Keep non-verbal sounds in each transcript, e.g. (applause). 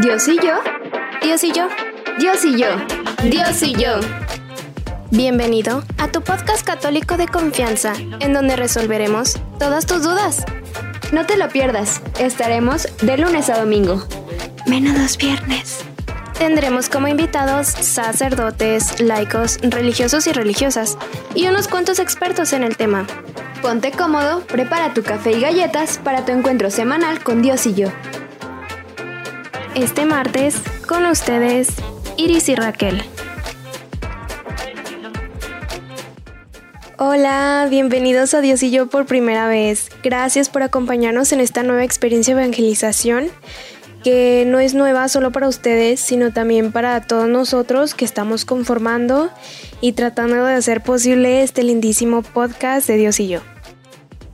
Dios y yo, Dios y yo, Dios y yo, Dios y yo. Bienvenido a tu podcast católico de confianza, en donde resolveremos todas tus dudas. No te lo pierdas, estaremos de lunes a domingo. Menos viernes. Tendremos como invitados sacerdotes, laicos, religiosos y religiosas, y unos cuantos expertos en el tema. Ponte cómodo, prepara tu café y galletas para tu encuentro semanal con Dios y yo. Este martes, con ustedes, Iris y Raquel. Hola, bienvenidos a Dios y yo por primera vez. Gracias por acompañarnos en esta nueva experiencia de evangelización que no es nueva solo para ustedes, sino también para todos nosotros que estamos conformando y tratando de hacer posible este lindísimo podcast de Dios y yo.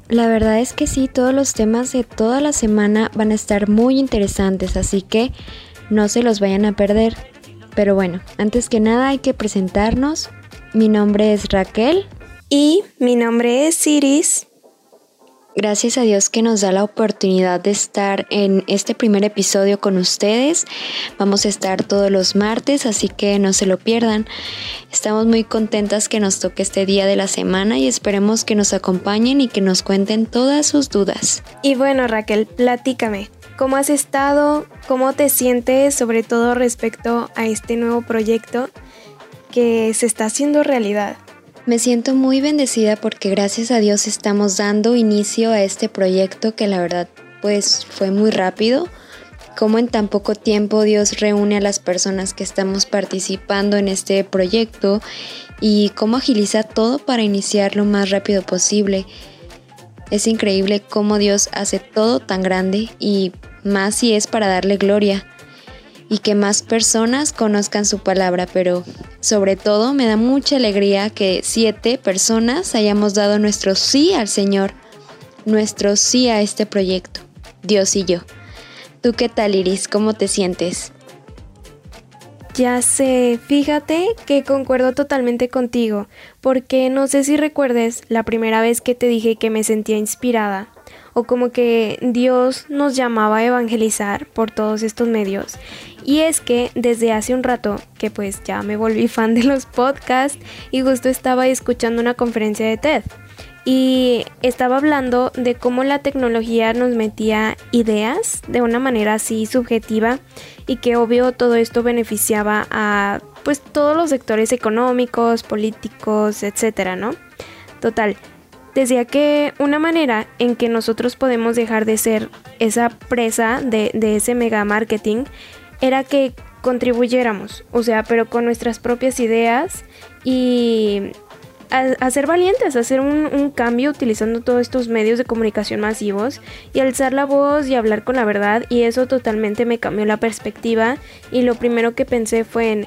La verdad es que sí, todos los temas de toda la semana van a estar muy interesantes, así que no se los vayan a perder. Pero bueno, antes que nada hay que presentarnos. Mi nombre es Raquel. Y mi nombre es Iris. Gracias a Dios que nos da la oportunidad de estar en este primer episodio con ustedes. Vamos a estar todos los martes, así que no se lo pierdan. Estamos muy contentas que nos toque este día de la semana y esperemos que nos acompañen y que nos cuenten todas sus dudas. Y bueno, Raquel, platícame. ¿Cómo has estado? ¿Cómo te sientes sobre todo respecto a este nuevo proyecto que se está haciendo realidad? Me siento muy bendecida porque gracias a Dios estamos dando inicio a este proyecto que la verdad pues fue muy rápido. Como en tan poco tiempo Dios reúne a las personas que estamos participando en este proyecto y cómo agiliza todo para iniciar lo más rápido posible. Es increíble cómo Dios hace todo tan grande y más si es para darle gloria y que más personas conozcan su palabra, pero sobre todo me da mucha alegría que siete personas hayamos dado nuestro sí al Señor, nuestro sí a este proyecto, Dios y yo. ¿Tú qué tal, Iris? ¿Cómo te sientes? Ya sé, fíjate que concuerdo totalmente contigo, porque no sé si recuerdes la primera vez que te dije que me sentía inspirada o como que Dios nos llamaba a evangelizar por todos estos medios. Y es que desde hace un rato que pues ya me volví (laughs) fan de los podcasts y justo estaba escuchando una conferencia de TED y estaba hablando de cómo la tecnología nos metía ideas de una manera así subjetiva y que obvio todo esto beneficiaba a pues todos los sectores económicos, políticos, etcétera, ¿no? Total, decía que una manera en que nosotros podemos dejar de ser esa presa de, ese mega marketing era que contribuyéramos, o sea, pero con nuestras propias ideas y a, ser valientes, hacer un, un, cambio utilizando todos estos medios de comunicación masivos y alzar la voz y hablar con la verdad y eso totalmente me cambió la perspectiva y lo primero que pensé fue en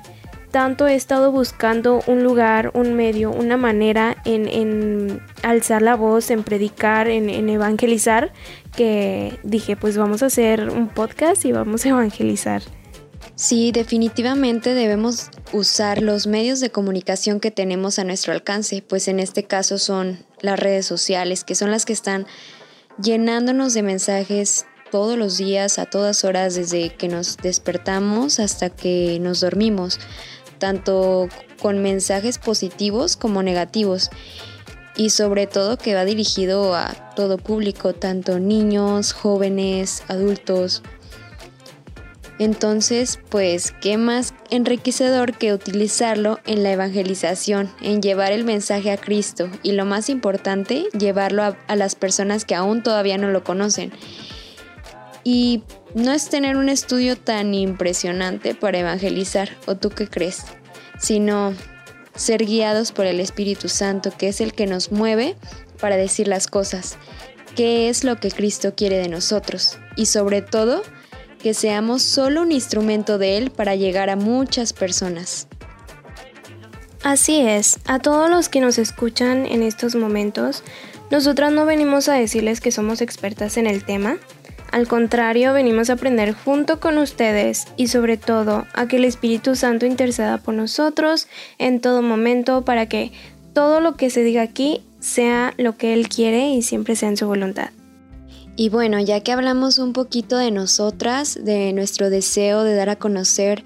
tanto he estado buscando un lugar, un medio, una manera en, alzar la voz, en predicar, en, evangelizar, que dije, pues vamos a hacer un podcast y vamos a evangelizar. Sí, definitivamente debemos usar los medios de comunicación que tenemos a nuestro alcance, pues en este caso son las redes sociales, que son las que están llenándonos de mensajes todos los días, a todas horas, desde que nos despertamos hasta que nos dormimos tanto con mensajes positivos como negativos y sobre todo que va dirigido a todo público, tanto niños, jóvenes, adultos. Entonces, pues, ¿qué más enriquecedor que utilizarlo en la evangelización, en llevar el mensaje a Cristo y lo más importante, llevarlo a, a las personas que aún todavía no lo conocen? Y no es tener un estudio tan impresionante para evangelizar, ¿o tú qué crees? Sino ser guiados por el Espíritu Santo, que es el que nos mueve para decir las cosas, qué es lo que Cristo quiere de nosotros y sobre todo que seamos solo un instrumento de Él para llegar a muchas personas. Así es, a todos los que nos escuchan en estos momentos, nosotras no venimos a decirles que somos expertas en el tema, al contrario, venimos a aprender junto con ustedes y sobre todo a que el Espíritu Santo interceda por nosotros en todo momento para que todo lo que se diga aquí sea lo que Él quiere y siempre sea en su voluntad. Y bueno, ya que hablamos un poquito de nosotras, de nuestro deseo de dar a conocer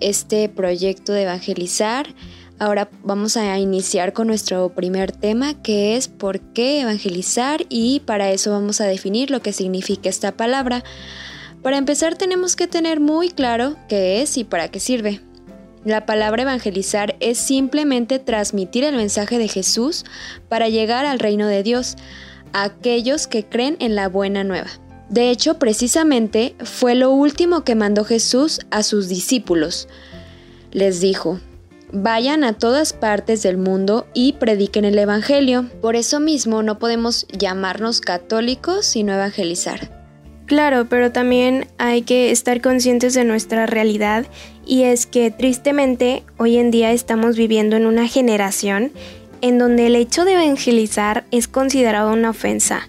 este proyecto de evangelizar, ahora vamos a iniciar con nuestro primer tema que es por qué evangelizar y para eso vamos a definir lo que significa esta palabra. Para empezar tenemos que tener muy claro qué es y para qué sirve. La palabra evangelizar es simplemente transmitir el mensaje de Jesús para llegar al reino de Dios aquellos que creen en la buena nueva. De hecho, precisamente fue lo último que mandó Jesús a sus discípulos. Les dijo, vayan a todas partes del mundo y prediquen el Evangelio. Por eso mismo no podemos llamarnos católicos sino evangelizar. Claro, pero también hay que estar conscientes de nuestra realidad y es que tristemente hoy en día estamos viviendo en una generación en donde el hecho de evangelizar es considerado una ofensa,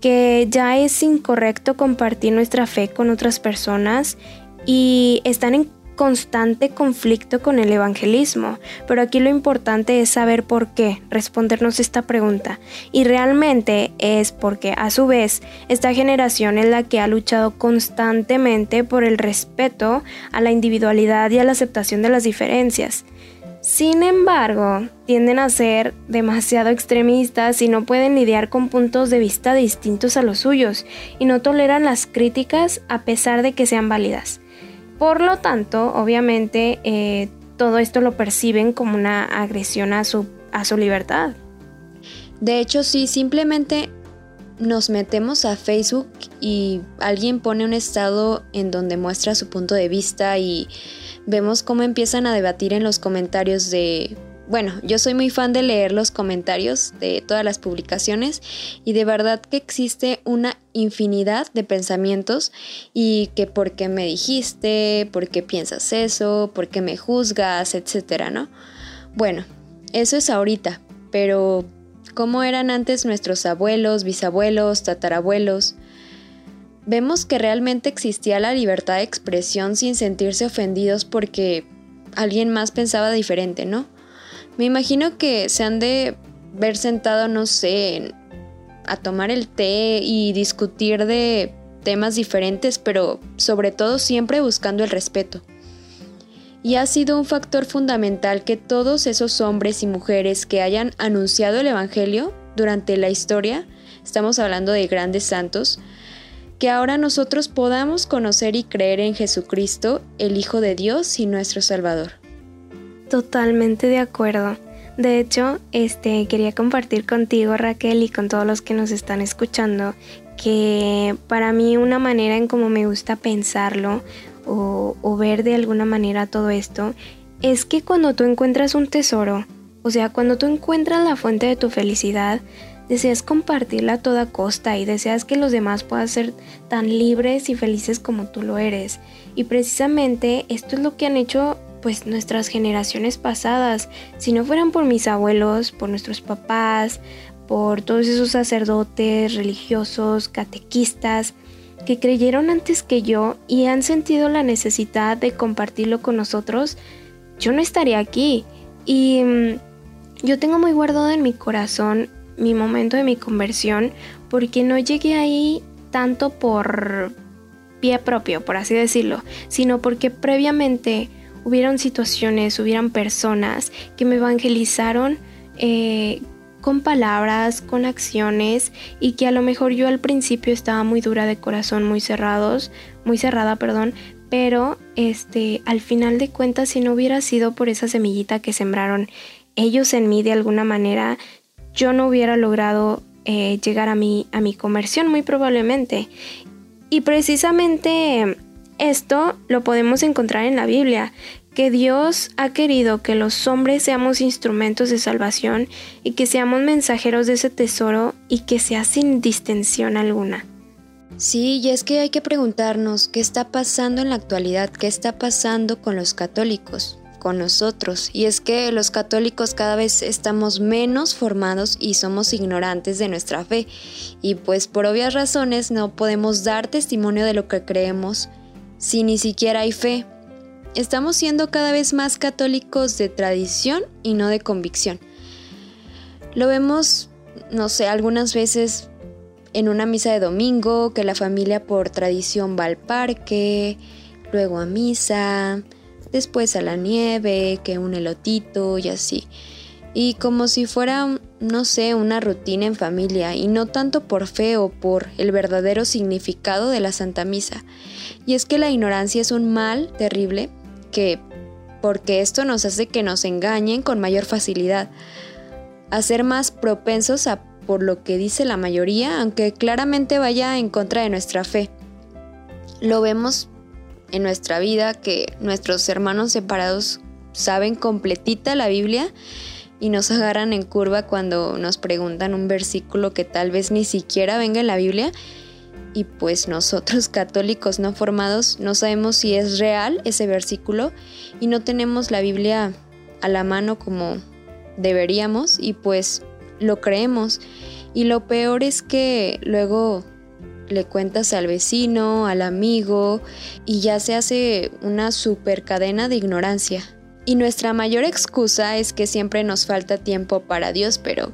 que ya es incorrecto compartir nuestra fe con otras personas y están en constante conflicto con el evangelismo, pero aquí lo importante es saber por qué, respondernos esta pregunta. Y realmente es porque a su vez esta generación es la que ha luchado constantemente por el respeto a la individualidad y a la aceptación de las diferencias. Sin embargo, tienden a ser demasiado extremistas y no pueden lidiar con puntos de vista distintos a los suyos y no toleran las críticas a pesar de que sean válidas. Por lo tanto, obviamente, eh, todo esto lo perciben como una agresión a su, a su libertad. De hecho, sí, simplemente nos metemos a Facebook y alguien pone un estado en donde muestra su punto de vista y vemos cómo empiezan a debatir en los comentarios de... Bueno, yo soy muy fan de leer los comentarios de todas las publicaciones y de verdad que existe una infinidad de pensamientos y que por qué me dijiste, por qué piensas eso, por qué me juzgas, etcétera, ¿no? Bueno, eso es ahorita, pero ¿cómo eran antes nuestros abuelos, bisabuelos, tatarabuelos? vemos que realmente existía la libertad de expresión sin sentirse ofendidos porque alguien más pensaba diferente, ¿no? Me imagino que se han de ver sentado, no sé, a tomar el té y discutir de temas diferentes, pero sobre todo siempre buscando el respeto. Y ha sido un factor fundamental que todos esos hombres y mujeres que hayan anunciado el Evangelio durante la historia, estamos hablando de grandes santos, que ahora nosotros podamos conocer y creer en Jesucristo, el Hijo de Dios y nuestro Salvador. Totalmente de acuerdo. De hecho, este quería compartir contigo, Raquel, y con todos los que nos están escuchando, que para mí una manera en cómo me gusta pensarlo o, o ver de alguna manera todo esto es que cuando tú encuentras un tesoro, o sea, cuando tú encuentras la fuente de tu felicidad, deseas compartirla a toda costa y deseas que los demás puedan ser tan libres y felices como tú lo eres. Y precisamente esto es lo que han hecho pues nuestras generaciones pasadas. Si no fueran por mis abuelos, por nuestros papás, por todos esos sacerdotes religiosos, catequistas, que creyeron antes que yo y han sentido la necesidad de compartirlo con nosotros, yo no estaría aquí. Y mm, yo tengo muy guardado en mi corazón mi momento de mi conversión porque no llegué ahí tanto por pie propio, por así decirlo, sino porque previamente hubieron situaciones, hubieran personas que me evangelizaron eh, con palabras, con acciones y que a lo mejor yo al principio estaba muy dura de corazón, muy cerrados, muy cerrada, perdón, pero este al final de cuentas si no hubiera sido por esa semillita que sembraron ellos en mí de alguna manera, yo no hubiera logrado eh, llegar a mi, a mi conversión muy probablemente. Y precisamente esto lo podemos encontrar en la Biblia, que Dios ha querido que los hombres seamos instrumentos de salvación y que seamos mensajeros de ese tesoro y que sea sin distensión alguna. Sí, y es que hay que preguntarnos qué está pasando en la actualidad, qué está pasando con los católicos con nosotros. Y es que los católicos cada vez estamos menos formados y somos ignorantes de nuestra fe. Y pues por obvias razones no podemos dar testimonio de lo que creemos si ni siquiera hay fe. Estamos siendo cada vez más católicos de tradición y no de convicción. Lo vemos, no sé, algunas veces en una misa de domingo, que la familia por tradición va al parque, luego a misa, después a la nieve, que un elotito y así. Y como si fuera, no sé, una rutina en familia, y no tanto por fe o por el verdadero significado de la Santa Misa. Y es que la ignorancia es un mal terrible que, porque esto nos hace que nos engañen con mayor facilidad, a ser más propensos a por lo que dice la mayoría, aunque claramente vaya en contra de nuestra fe. Lo vemos en nuestra vida que nuestros hermanos separados saben completita la Biblia y nos agarran en curva cuando nos preguntan un versículo que tal vez ni siquiera venga en la Biblia y pues nosotros (laughs) católicos no formados no sabemos si es real ese versículo y no tenemos la Biblia a la mano como deberíamos y pues lo creemos y lo peor es que luego le cuentas al vecino, al amigo y ya se hace una super cadena de ignorancia. Y nuestra mayor excusa es que siempre nos falta tiempo para Dios, pero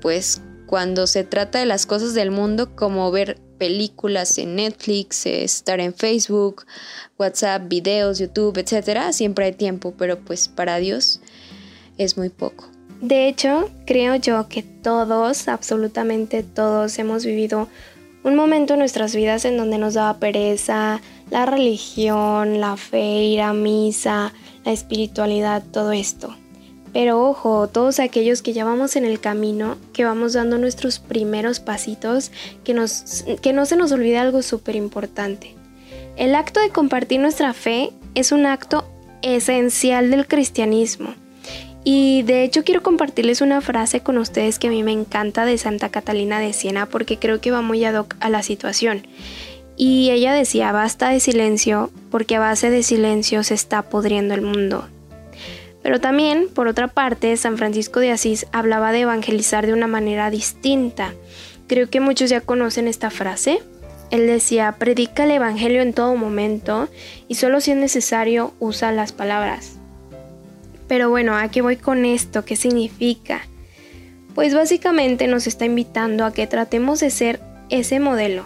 pues cuando se trata de las cosas del mundo como ver películas en Netflix, estar en Facebook, WhatsApp, videos, YouTube, etcétera, siempre hay tiempo, pero pues para Dios es muy poco. De hecho, creo yo que todos, absolutamente todos, hemos vivido un momento en nuestras vidas en donde nos daba pereza, la religión, la fe, ir a misa, la espiritualidad, todo esto. Pero ojo, todos aquellos que ya vamos en el camino, que vamos dando nuestros primeros pasitos, que, nos, que no se nos olvide algo súper importante. El acto de compartir nuestra fe es un acto esencial del cristianismo. Y de hecho quiero compartirles una frase con ustedes que a mí me encanta de Santa Catalina de Siena porque creo que va muy ad hoc a la situación. Y ella decía, basta de silencio porque a base de silencio se está podriendo el mundo. Pero también, por otra parte, San Francisco de Asís hablaba de evangelizar de una manera distinta. Creo que muchos ya conocen esta frase. Él decía, predica el Evangelio en todo momento y solo si es necesario usa las palabras. Pero bueno, aquí voy con esto, ¿qué significa? Pues básicamente nos está invitando a que tratemos de ser ese modelo,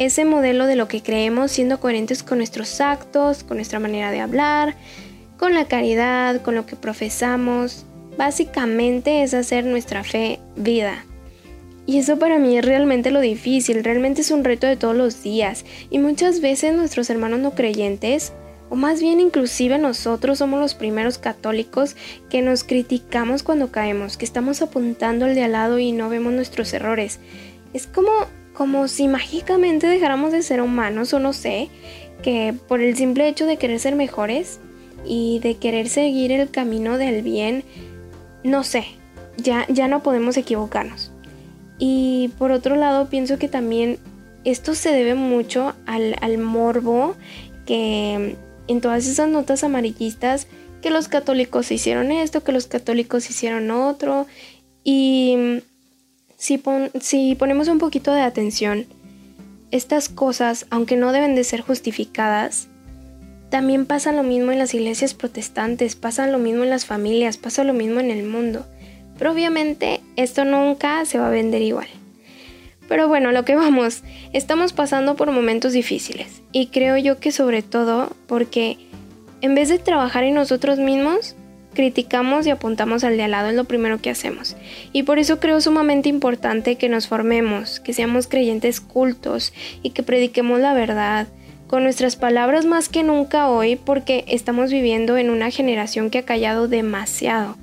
ese modelo de lo que creemos siendo coherentes con nuestros actos, con nuestra manera de hablar, con la caridad, con lo que profesamos. Básicamente es hacer nuestra fe vida. Y eso para mí es realmente lo difícil, realmente es un reto de todos los días. Y muchas veces nuestros hermanos no creyentes o más bien inclusive nosotros somos los primeros católicos que nos criticamos cuando caemos, que estamos apuntando al de al lado y no vemos nuestros errores. Es como, como si mágicamente dejáramos de ser humanos o no sé, que por el simple hecho de querer ser mejores y de querer seguir el camino del bien, no sé, ya, ya no podemos equivocarnos. Y por otro lado pienso que también esto se debe mucho al, al morbo que en todas esas notas amarillistas que los católicos hicieron esto, que los católicos hicieron otro. Y si, si ponemos un poquito de atención, estas cosas, aunque no deben de ser justificadas, también pasa lo mismo en las iglesias protestantes, pasa lo mismo en las familias, pasa lo mismo en el mundo. Pero obviamente esto nunca se va a vender igual. Pero bueno, lo que vamos, estamos pasando por momentos difíciles y creo yo que sobre todo porque en vez de trabajar en nosotros mismos, criticamos y apuntamos al de al lado, es lo primero que hacemos. Y por eso creo sumamente importante que nos formemos, que seamos creyentes cultos y que prediquemos la verdad con nuestras palabras más que nunca hoy porque estamos viviendo en una generación que ha callado demasiado.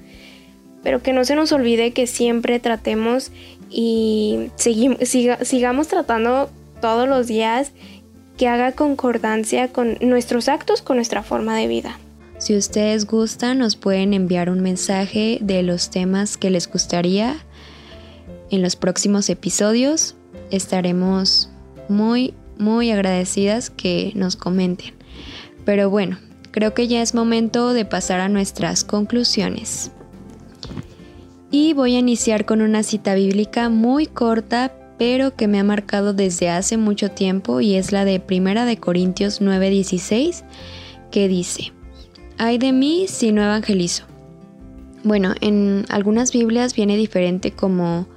Pero que no se nos olvide que siempre tratemos y sigamos tratando todos los días que haga concordancia con nuestros actos, con nuestra forma de vida. Si ustedes gustan, nos pueden enviar un mensaje de los temas que les gustaría en los próximos episodios. Estaremos muy, muy agradecidas que nos comenten. Pero bueno, creo que ya es momento de pasar a nuestras conclusiones. Y voy a iniciar con una cita bíblica muy corta, pero que me ha marcado desde hace mucho tiempo y es la de Primera de Corintios 9:16, que dice: "Ay de mí si no evangelizo." Bueno, en algunas Biblias viene diferente como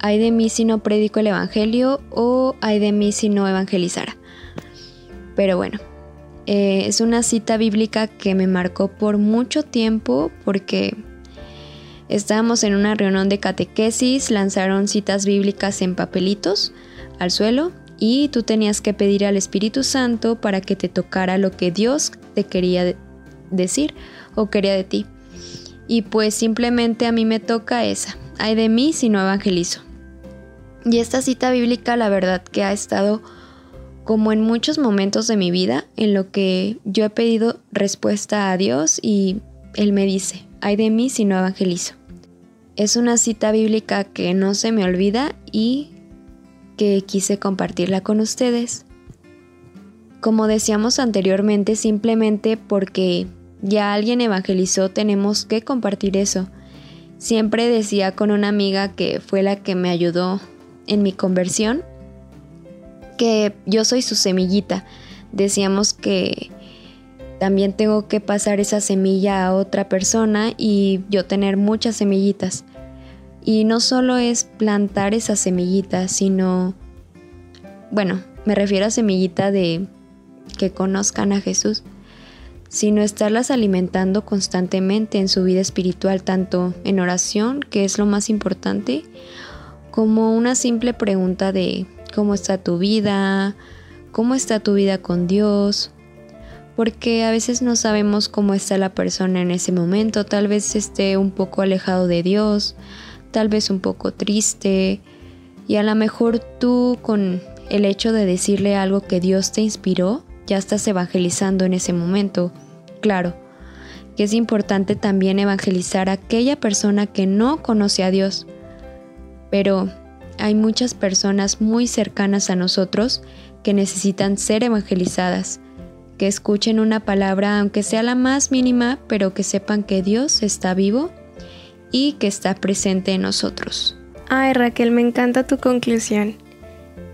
ay de mí si no predico el Evangelio o ay de mí si no evangelizara. Pero bueno, eh, es una cita bíblica que me marcó por mucho tiempo porque estábamos en una reunión de catequesis, lanzaron citas bíblicas en papelitos al suelo y tú tenías que pedir al Espíritu Santo para que te tocara lo que Dios te quería decir o quería de ti. Y pues simplemente a mí me toca esa. Hay de mí si no evangelizo. Y esta cita bíblica la verdad que ha estado como en muchos momentos de mi vida en lo que yo he pedido respuesta a Dios y Él me dice, hay de mí si no evangelizo. Es una cita bíblica que no se me olvida y que quise compartirla con ustedes. Como decíamos anteriormente, simplemente porque ya alguien evangelizó tenemos que compartir eso. Siempre decía con una amiga que fue la que me ayudó en mi conversión que yo soy su semillita. Decíamos que también tengo que pasar esa semilla a otra persona y yo tener muchas semillitas. Y no solo es plantar esa semillita, sino, bueno, me refiero a semillita de que conozcan a Jesús, sino estarlas alimentando constantemente en su vida espiritual, tanto en oración, que es lo más importante, como una simple pregunta de cómo está tu vida, cómo está tu vida con Dios, porque a veces no sabemos cómo está la persona en ese momento, tal vez esté un poco alejado de Dios, tal vez un poco triste y a lo mejor tú con el hecho de decirle algo que Dios te inspiró, ya estás evangelizando en ese momento. Claro, que es importante también evangelizar a aquella persona que no conoce a Dios. Pero hay muchas personas muy cercanas a nosotros que necesitan ser evangelizadas, que escuchen una palabra aunque sea la más mínima, pero que sepan que Dios está vivo y que está presente en nosotros. Ay Raquel, me encanta tu conclusión.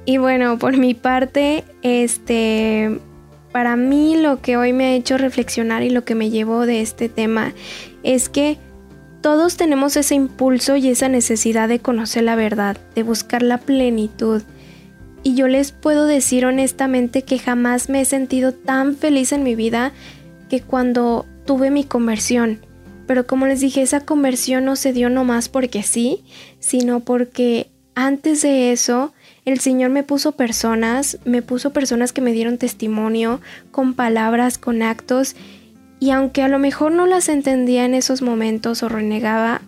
Y bueno, por mi parte, este, para mí lo que hoy me ha hecho reflexionar y lo que me llevó de este tema es que todos tenemos ese impulso y esa necesidad de conocer la verdad, de buscar la plenitud. Y yo les puedo decir honestamente que jamás me he sentido tan feliz en mi vida que cuando tuve mi conversión pero como les dije, esa conversión no se dio nomás porque sí, sino porque antes de eso el Señor me puso personas, me puso personas que me dieron testimonio con palabras, con actos, y aunque a lo mejor no las entendía en esos momentos o renegaba,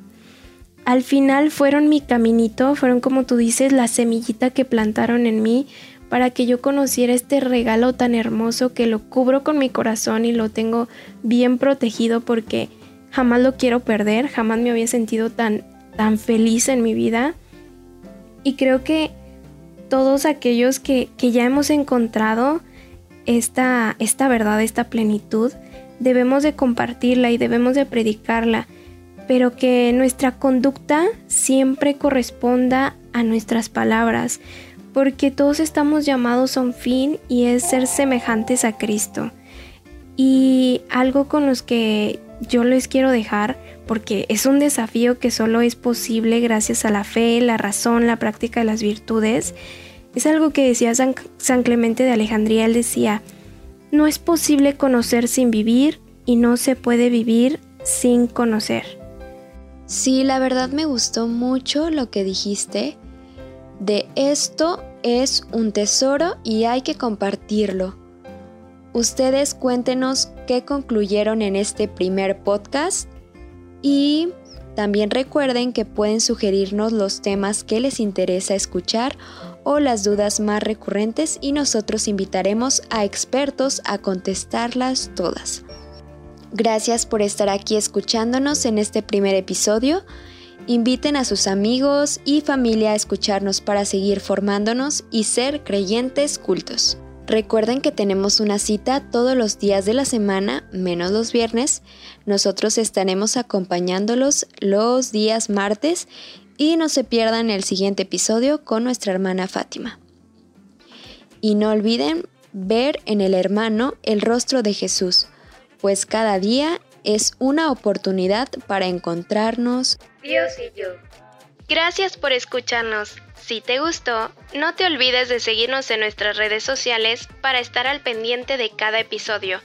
al final fueron mi caminito, fueron como tú dices, la semillita que plantaron en mí para que yo conociera este regalo tan hermoso que lo cubro con mi corazón y lo tengo bien protegido porque jamás lo quiero perder, jamás me había sentido tan, tan feliz en mi vida. Y creo que todos aquellos que, ya hemos encontrado esta, esta verdad, esta plenitud, debemos de compartirla y debemos de predicarla, pero que nuestra conducta siempre corresponda a nuestras palabras, porque todos estamos llamados a un fin y es ser semejantes a Cristo. Y algo con los que yo les quiero dejar porque es un desafío que solo es posible gracias a la fe, la razón, la práctica de las virtudes. Es algo que decía San, Clemente de Alejandría, él decía, no es posible conocer sin vivir y no se puede vivir sin conocer. Sí, la verdad me gustó mucho lo que dijiste. De esto es un tesoro y hay que compartirlo. Ustedes cuéntenos qué concluyeron en este primer podcast y también recuerden que pueden sugerirnos los temas que les interesa escuchar o las dudas más recurrentes y nosotros invitaremos a expertos a contestarlas todas. Gracias por estar aquí escuchándonos en este primer episodio. Inviten a sus amigos y familia a escucharnos para seguir formándonos y ser creyentes cultos. Recuerden que tenemos una cita todos los días de la semana, menos los viernes. Nosotros estaremos acompañándolos los días martes y no se pierdan el siguiente episodio con nuestra hermana Fátima. Y no olviden ver en el hermano el rostro de Jesús, pues cada día es una oportunidad para encontrarnos Dios y yo. Gracias por escucharnos. Si te gustó, no te olvides de seguirnos en nuestras redes sociales para estar al pendiente de cada episodio.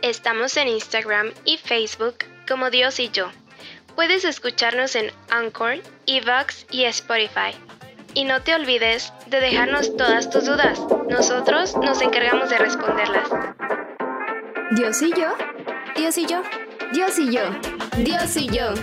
Estamos en Instagram y Facebook como Dios y yo. Puedes escucharnos en Anchor, Evox y Spotify. Y no te olvides de dejarnos todas tus dudas. Nosotros nos encargamos de responderlas. Dios y yo, Dios y yo, Dios y yo, Dios y yo.